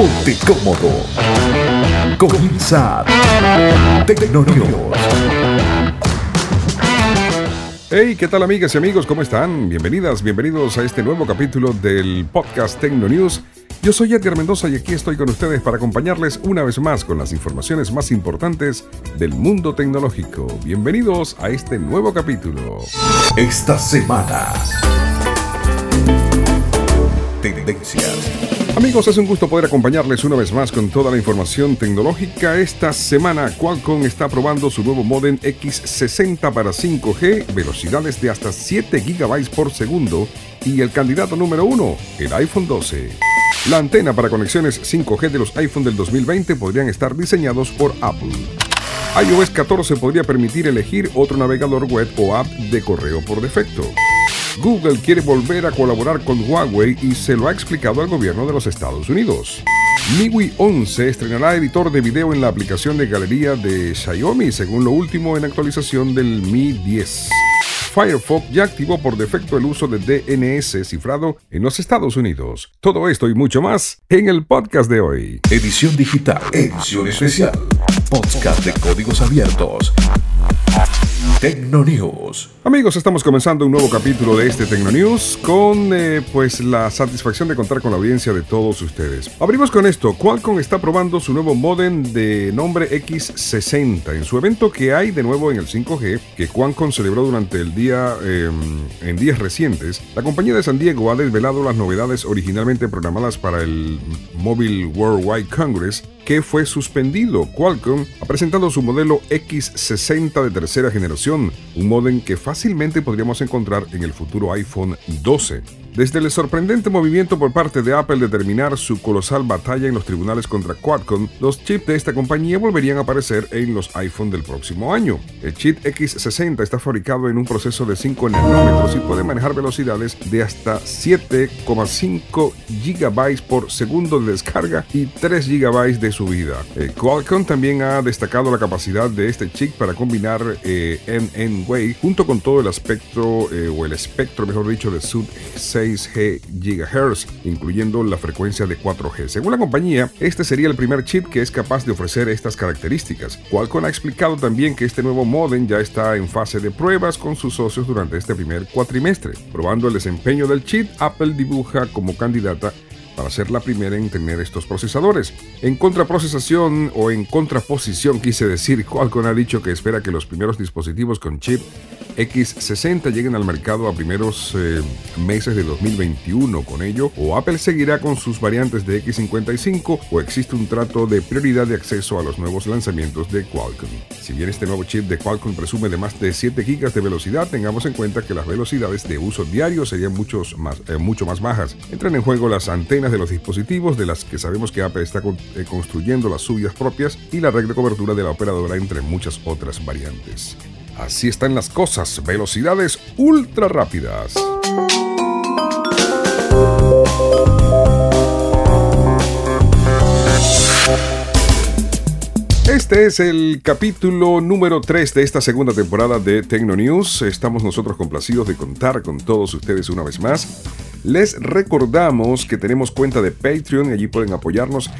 Ponte cómodo. Comienza Tecnonews. Hey, ¿qué tal amigas y amigos? ¿Cómo están? Bienvenidas, bienvenidos a este nuevo capítulo del podcast Tecno News. Yo soy Edgar Mendoza y aquí estoy con ustedes para acompañarles una vez más con las informaciones más importantes del mundo tecnológico. Bienvenidos a este nuevo capítulo. Esta semana. Tendencias. Amigos, es un gusto poder acompañarles una vez más con toda la información tecnológica. Esta semana Qualcomm está probando su nuevo modem X60 para 5G, velocidades de hasta 7 GB por segundo y el candidato número uno, el iPhone 12. La antena para conexiones 5G de los iPhone del 2020 podrían estar diseñados por Apple. iOS 14 podría permitir elegir otro navegador web o app de correo por defecto. Google quiere volver a colaborar con Huawei y se lo ha explicado al gobierno de los Estados Unidos. MIUI 11 estrenará editor de video en la aplicación de galería de Xiaomi, según lo último en actualización del Mi 10. Firefox ya activó por defecto el uso de DNS cifrado en los Estados Unidos. Todo esto y mucho más en el podcast de hoy. Edición digital, edición especial, podcast de códigos abiertos. Tecno News. Amigos, estamos comenzando un nuevo capítulo de este Tecno News con eh, pues la satisfacción de contar con la audiencia de todos ustedes. Abrimos con esto. Qualcomm está probando su nuevo modem de nombre X60 en su evento que hay de nuevo en el 5G que Qualcomm celebró durante el día em, en días recientes. La compañía de San Diego ha desvelado las novedades originalmente programadas para el Mobile Worldwide Congress que fue suspendido. Qualcomm ha presentado su modelo X60 de tercera generación, un modem que fácilmente podríamos encontrar en el futuro iPhone 12. Desde el sorprendente movimiento por parte de Apple de terminar su colosal batalla en los tribunales contra Qualcomm, los chips de esta compañía volverían a aparecer en los iPhone del próximo año. El chip X60 está fabricado en un proceso de 5 nanómetros y puede manejar velocidades de hasta 7,5 GB por segundo de descarga y 3 GB de subida. Eh, Qualcomm también ha destacado la capacidad de este chip para combinar eh, NN-Way junto con todo el aspecto eh, o el espectro, mejor dicho, de sub 6G GHz, incluyendo la frecuencia de 4G. Según la compañía, este sería el primer chip que es capaz de ofrecer estas características. Qualcomm ha explicado también que este nuevo modem ya está en fase de pruebas con sus socios durante este primer cuatrimestre. Probando el desempeño del chip, Apple dibuja como candidata para ser la primera en tener estos procesadores. En contraprocesación o en contraposición quise decir, Qualcomm ha dicho que espera que los primeros dispositivos con chip X60 lleguen al mercado a primeros eh, meses de 2021. Con ello, o Apple seguirá con sus variantes de X55 o existe un trato de prioridad de acceso a los nuevos lanzamientos de Qualcomm. Si bien este nuevo chip de Qualcomm presume de más de 7 GB de velocidad, tengamos en cuenta que las velocidades de uso diario serían eh, mucho más bajas. Entran en juego las antenas de los dispositivos, de las que sabemos que Apple está eh, construyendo las suyas propias, y la red de cobertura de la operadora, entre muchas otras variantes. Así están las cosas, velocidades ultra rápidas. Este es el capítulo número 3 de esta segunda temporada de Tecno News. Estamos nosotros complacidos de contar con todos ustedes una vez más. Les recordamos que tenemos cuenta de Patreon y allí pueden apoyarnos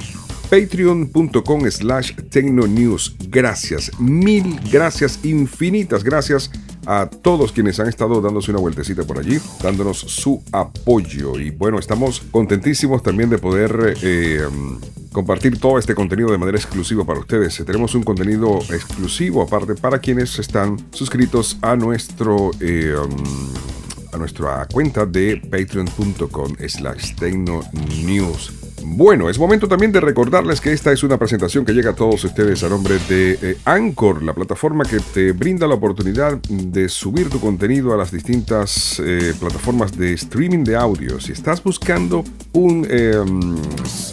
patreon.com slash tecnonews. Gracias, mil gracias, infinitas gracias a todos quienes han estado dándose una vueltecita por allí, dándonos su apoyo. Y bueno, estamos contentísimos también de poder eh, compartir todo este contenido de manera exclusiva para ustedes. Tenemos un contenido exclusivo aparte para quienes están suscritos a nuestro... Eh, a nuestra cuenta de patreon.com slash news bueno, es momento también de recordarles que esta es una presentación que llega a todos ustedes a nombre de eh, Anchor, la plataforma que te brinda la oportunidad de subir tu contenido a las distintas eh, plataformas de streaming de audio. Si estás buscando em,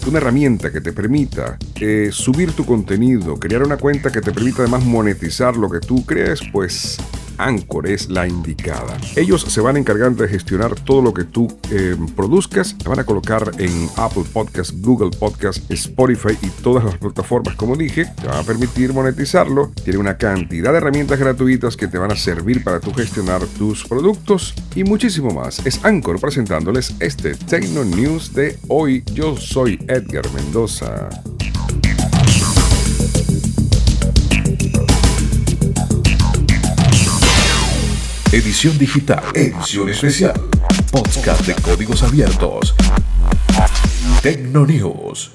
una herramienta que te permita eh, subir tu contenido, crear una cuenta que te permita además monetizar lo que tú crees, pues Anchor es la indicada. Ellos se van a encargar de gestionar todo lo que tú eh, produzcas, te van a colocar en Apple Podcast, Google Podcast, Spotify y todas las plataformas, como dije, te van a permitir monetizarlo. Tiene una cantidad de herramientas gratuitas que te van a servir para tu gestionar tus productos y muchísimo más. Es Anchor presentándoles este Tecno News de hoy. Yo soy Edgar Mendoza. Edición digital, edición especial, podcast de códigos abiertos. Tecno News.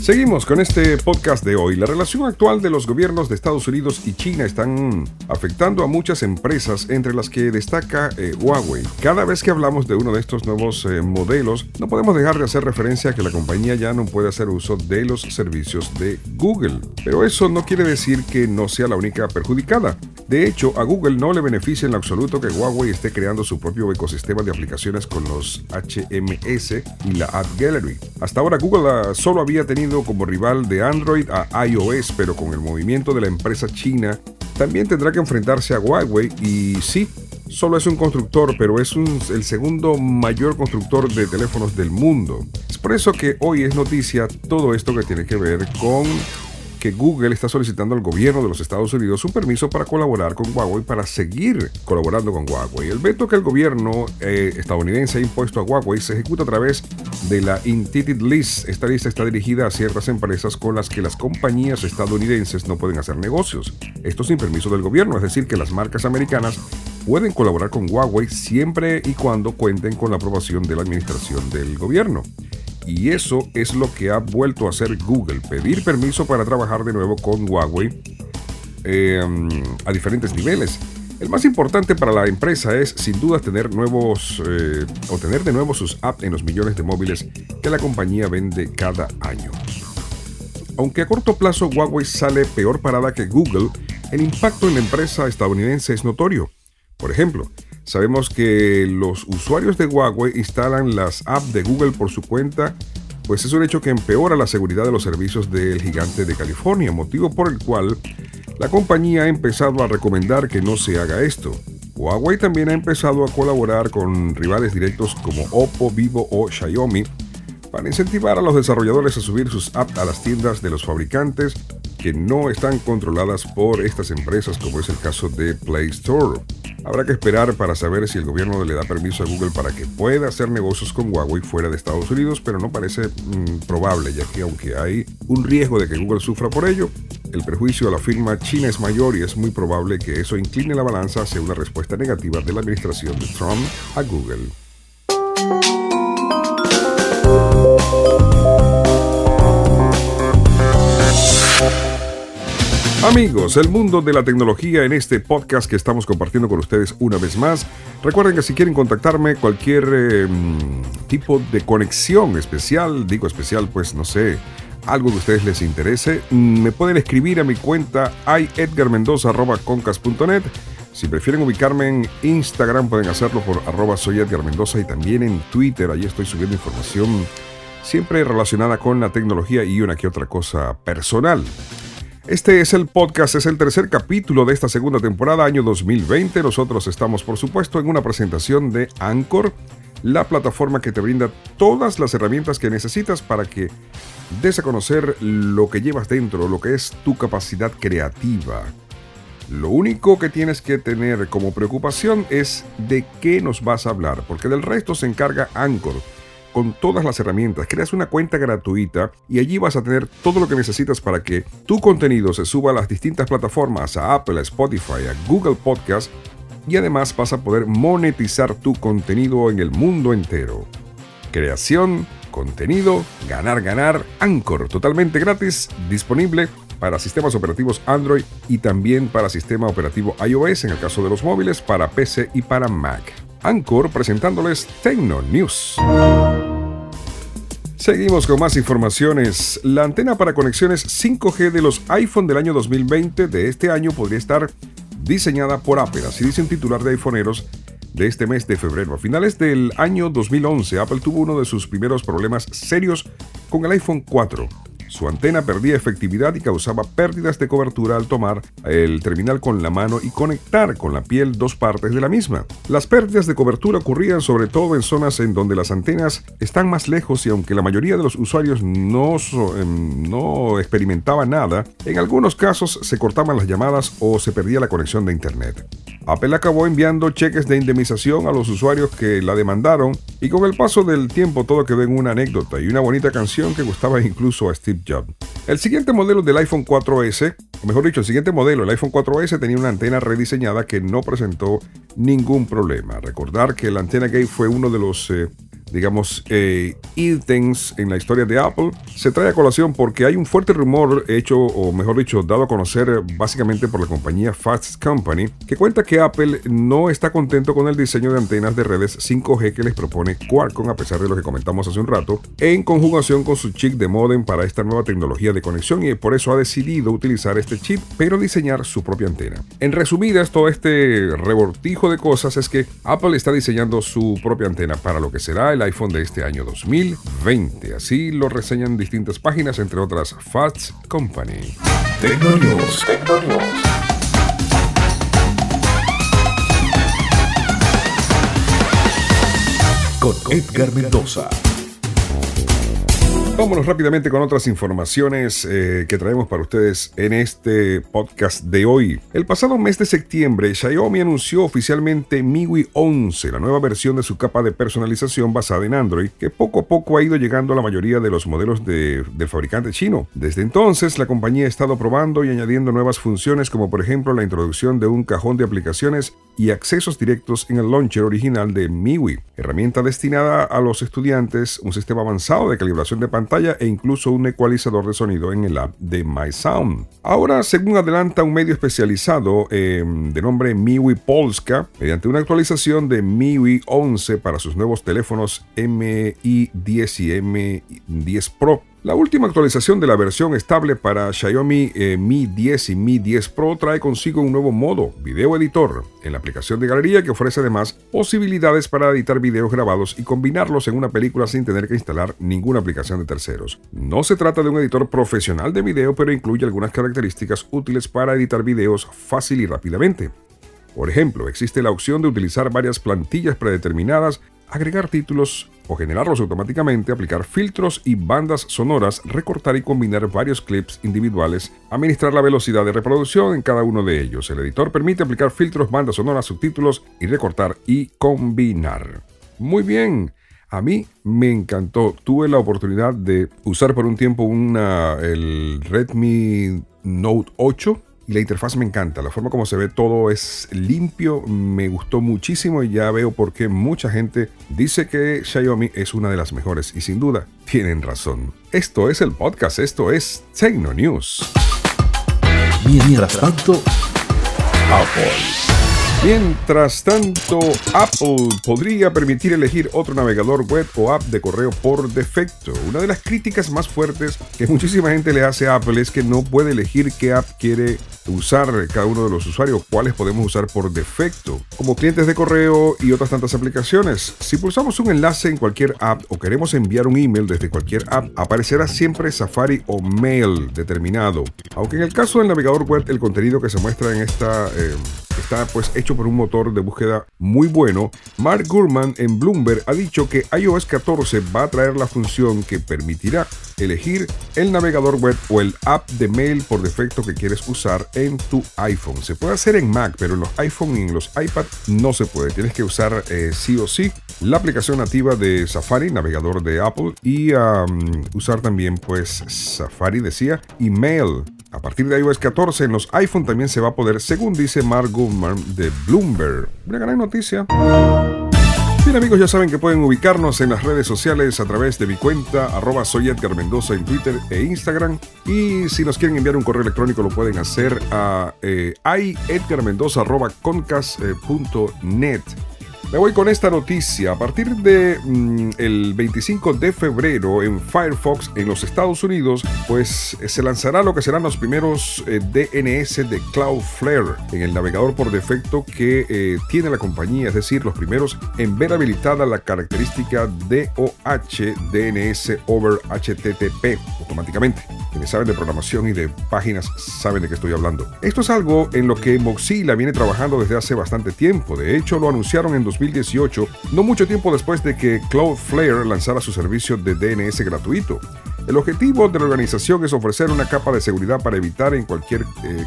Seguimos con este podcast de hoy. La relación actual de los gobiernos de Estados Unidos y China están afectando a muchas empresas, entre las que destaca eh, Huawei. Cada vez que hablamos de uno de estos nuevos eh, modelos, no podemos dejar de hacer referencia a que la compañía ya no puede hacer uso de los servicios de Google. Pero eso no quiere decir que no sea la única perjudicada. De hecho, a Google no le beneficia en lo absoluto que Huawei esté creando su propio ecosistema de aplicaciones con los HMS y la App Gallery. Hasta ahora Google ah, solo había tenido como rival de Android a iOS, pero con el movimiento de la empresa china, también tendrá que enfrentarse a Huawei y sí, solo es un constructor, pero es el segundo mayor constructor de teléfonos del mundo. Es por eso que hoy es noticia todo esto que tiene que ver con Google está solicitando al gobierno de los Estados Unidos un permiso para colaborar con Huawei para seguir colaborando con Huawei. El veto que el gobierno eh, estadounidense ha impuesto a Huawei se ejecuta a través de la Intended List. Esta lista está dirigida a ciertas empresas con las que las compañías estadounidenses no pueden hacer negocios. Esto sin permiso del gobierno, es decir, que las marcas americanas pueden colaborar con Huawei siempre y cuando cuenten con la aprobación de la administración del gobierno. Y eso es lo que ha vuelto a hacer Google, pedir permiso para trabajar de nuevo con Huawei em, a diferentes niveles. El más importante para la empresa es sin duda tener nuevos eh, o tener de nuevo sus apps en los millones de móviles que la compañía vende cada año. Aunque a corto plazo Huawei sale peor parada que Google, el impacto en la empresa estadounidense es notorio. Por ejemplo, Sabemos que los usuarios de Huawei instalan las apps de Google por su cuenta, pues es un hecho que empeora la seguridad de los servicios del gigante de California, motivo por el cual la compañía ha empezado a recomendar que no se haga esto. Huawei también ha empezado a colaborar con rivales directos como Oppo, Vivo o Xiaomi para incentivar a los desarrolladores a subir sus apps a las tiendas de los fabricantes que no están controladas por estas empresas como es el caso de Play Store. Habrá que esperar para saber si el gobierno le da permiso a Google para que pueda hacer negocios con Huawei fuera de Estados Unidos, pero no parece mm, probable, ya que aunque hay un riesgo de que Google sufra por ello, el perjuicio a la firma china es mayor y es muy probable que eso incline la balanza hacia una respuesta negativa de la administración de Trump a Google. Amigos, el mundo de la tecnología en este podcast que estamos compartiendo con ustedes una vez más. Recuerden que si quieren contactarme cualquier em, tipo de conexión especial, digo especial, pues no sé, algo que a ustedes les interese, me pueden escribir a mi cuenta iedgarmendoza.concas.net. Si prefieren ubicarme en Instagram, pueden hacerlo por arroba soy Edgar Mendoza y también en Twitter. Allí estoy subiendo información siempre relacionada con la tecnología y una que otra cosa personal. Este es el podcast, es el tercer capítulo de esta segunda temporada, año 2020. Nosotros estamos, por supuesto, en una presentación de Anchor, la plataforma que te brinda todas las herramientas que necesitas para que des a conocer lo que llevas dentro, lo que es tu capacidad creativa. Lo único que tienes que tener como preocupación es de qué nos vas a hablar, porque del resto se encarga Anchor con todas las herramientas. Creas una cuenta gratuita y allí vas a tener todo lo que necesitas para que tu contenido se suba a las distintas plataformas, a Apple, a Spotify, a Google Podcast y además vas a poder monetizar tu contenido en el mundo entero. Creación, contenido, ganar, ganar, Anchor, totalmente gratis, disponible para sistemas operativos Android y también para sistema operativo iOS en el caso de los móviles, para PC y para Mac. Anchor presentándoles Tecno News. Seguimos con más informaciones. La antena para conexiones 5G de los iPhone del año 2020 de este año podría estar diseñada por Apple, así dice un titular de iPhoneeros de este mes de febrero. A finales del año 2011, Apple tuvo uno de sus primeros problemas serios con el iPhone 4. Su antena perdía efectividad y causaba pérdidas de cobertura al tomar el terminal con la mano y conectar con la piel dos partes de la misma. Las pérdidas de cobertura ocurrían sobre todo en zonas en donde las antenas están más lejos y aunque la mayoría de los usuarios no, em, no experimentaban nada, en algunos casos se cortaban las llamadas o se perdía la conexión de Internet. Apple acabó enviando cheques de indemnización a los usuarios que la demandaron y con el paso del tiempo todo quedó en una anécdota y una bonita canción que gustaba incluso a Steve El siguiente modelo del iPhone 4S, o mejor dicho, el siguiente modelo, el iPhone 4S tenía una antena rediseñada que no presentó ningún problema. Recordar que la antena gate fue uno de los eh, digamos, eh, ítems en la historia de Apple, se trae a colación porque hay un fuerte rumor hecho, o mejor dicho, dado a conocer básicamente por la compañía Fast Company, que cuenta que Apple no está contento con el diseño de antenas de redes 5G que les propone Qualcomm, a pesar de lo que comentamos hace un rato, en conjugación con su chip de modem para esta nueva tecnología de conexión y por eso ha decidido utilizar este chip, pero diseñar su propia antena. En resumidas, todo este rebortijo de cosas es que Apple está diseñando su propia antena para lo que será el iPhone de este año 2020. Así lo reseñan distintas páginas, entre otras Fast Company. Tecnonews. Con Edgar Mendoza. Vámonos rápidamente con otras informaciones eh, que traemos para ustedes en este podcast de hoy. El pasado mes de septiembre, Xiaomi anunció oficialmente MIUI 11, la nueva versión de su capa de personalización basada en Android, que poco a poco ha ido llegando a la mayoría de los modelos del fabricante chino. Desde entonces, la compañía ha estado probando y añadiendo nuevas funciones como por ejemplo la introducción de un cajón de aplicaciones y accesos directos en el launcher original de MIUI, herramienta destinada a los estudiantes, un sistema avanzado de calibración de pantalla e incluso un ecualizador de sonido en el app de MySound. Ahora, según adelanta un medio especializado em, de nombre MIUI Polska, mediante una actualización de MIUI 11 para sus nuevos teléfonos Mi 10 y Mi 10 Pro, la última actualización de la versión estable para Xiaomi eh, Mi 10 y Mi 10 Pro trae consigo un nuevo modo, Video Editor, en la aplicación de galería que ofrece además posibilidades para editar videos grabados y combinarlos en una película sin tener que instalar ninguna aplicación de terceros. No se trata de un editor profesional de video, pero incluye algunas características útiles para editar videos fácil y rápidamente. Por ejemplo, existe la opción de utilizar varias plantillas predeterminadas agregar títulos o generarlos automáticamente, aplicar filtros y bandas sonoras, recortar y combinar varios clips individuales, administrar la velocidad de reproducción en cada uno de ellos. El editor permite aplicar filtros, bandas sonoras, subtítulos y recortar y combinar. Muy bien. A mí me encantó. Tuve la oportunidad de usar por un tiempo una, el Redmi Note 8 y la interfaz me encanta. La forma como se ve todo es limpio, me gustó muchísimo y ya veo por qué mucha gente dice que Xiaomi es una de las mejores y sin duda tienen razón. Esto es el podcast, esto es Tecno News. Mientras tanto, Apple. Mientras tanto, Apple podría permitir elegir otro navegador web o app de correo por defecto. Una de las críticas más fuertes que muchísima gente le hace a Apple es que no puede elegir qué app quiere usar cada uno de los usuarios, cuáles podemos usar por defecto, como clientes de correo y otras tantas aplicaciones. Si pulsamos un enlace en cualquier app o queremos enviar un email desde cualquier app, aparecerá siempre Safari o Mail determinado. Aunque en el caso del navegador web, el contenido que se muestra en esta eh, está pues hecho por un motor de búsqueda muy bueno, Mark Gurman en Bloomberg ha dicho que iOS 14 va a traer la función que permitirá elegir el navegador web o el app de mail por defecto que quieres usar en tu iPhone. Se puede hacer en Mac, pero en los iPhone y en los iPad no se puede. Tienes que usar eh, sí o sí la aplicación nativa de Safari, navegador de Apple, y usar también pues Safari decía, email a partir de iOS 14 en los iPhone también se va a poder, según dice Mark Gurman de Bloomberg. Una gran noticia. Bien amigos, ya saben que pueden ubicarnos en las redes sociales a través de mi cuenta, arroba soy Edgar Mendoza en Twitter e Instagram. Y si nos quieren enviar un correo electrónico lo pueden hacer a eh, iedgarmendoza.concas.net. Me voy con esta noticia. A partir de mm, el 25 de febrero en Firefox en los Estados Unidos, pues se lanzará lo que serán los primeros eh, DNS de Cloudflare en el navegador por defecto que eh, tiene la compañía, es decir, los primeros en ver habilitada la característica DOH DNS over HTTP automáticamente. Quienes saben de programación y de páginas saben de qué estoy hablando. Esto es algo en lo que Mozilla viene trabajando desde hace bastante tiempo. De hecho, lo anunciaron en 2018, no mucho tiempo después de que Cloudflare lanzara su servicio de DNS gratuito. El objetivo de la organización es ofrecer una capa de seguridad para evitar eh,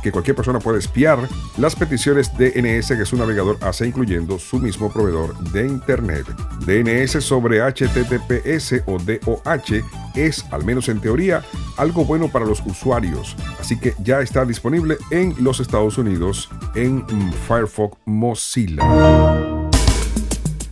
que cualquier persona pueda espiar las peticiones DNS que su navegador hace, incluyendo su mismo proveedor de Internet. DNS sobre HTTPS o DOH es, al menos en teoría, algo bueno para los usuarios, así que ya está disponible en los Estados Unidos en Firefox Mozilla.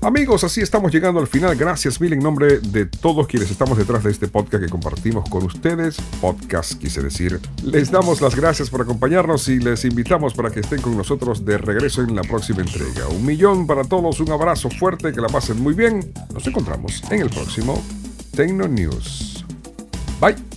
Amigos, así estamos llegando al final. Gracias mil en nombre de todos quienes estamos detrás de este podcast que compartimos con ustedes. Podcast, quise decir. Les damos las gracias por acompañarnos y les invitamos para que estén con nosotros de regreso en la próxima entrega. Un millón para todos, un abrazo fuerte, que la pasen muy bien. Nos encontramos en el próximo Tecno News. Bye.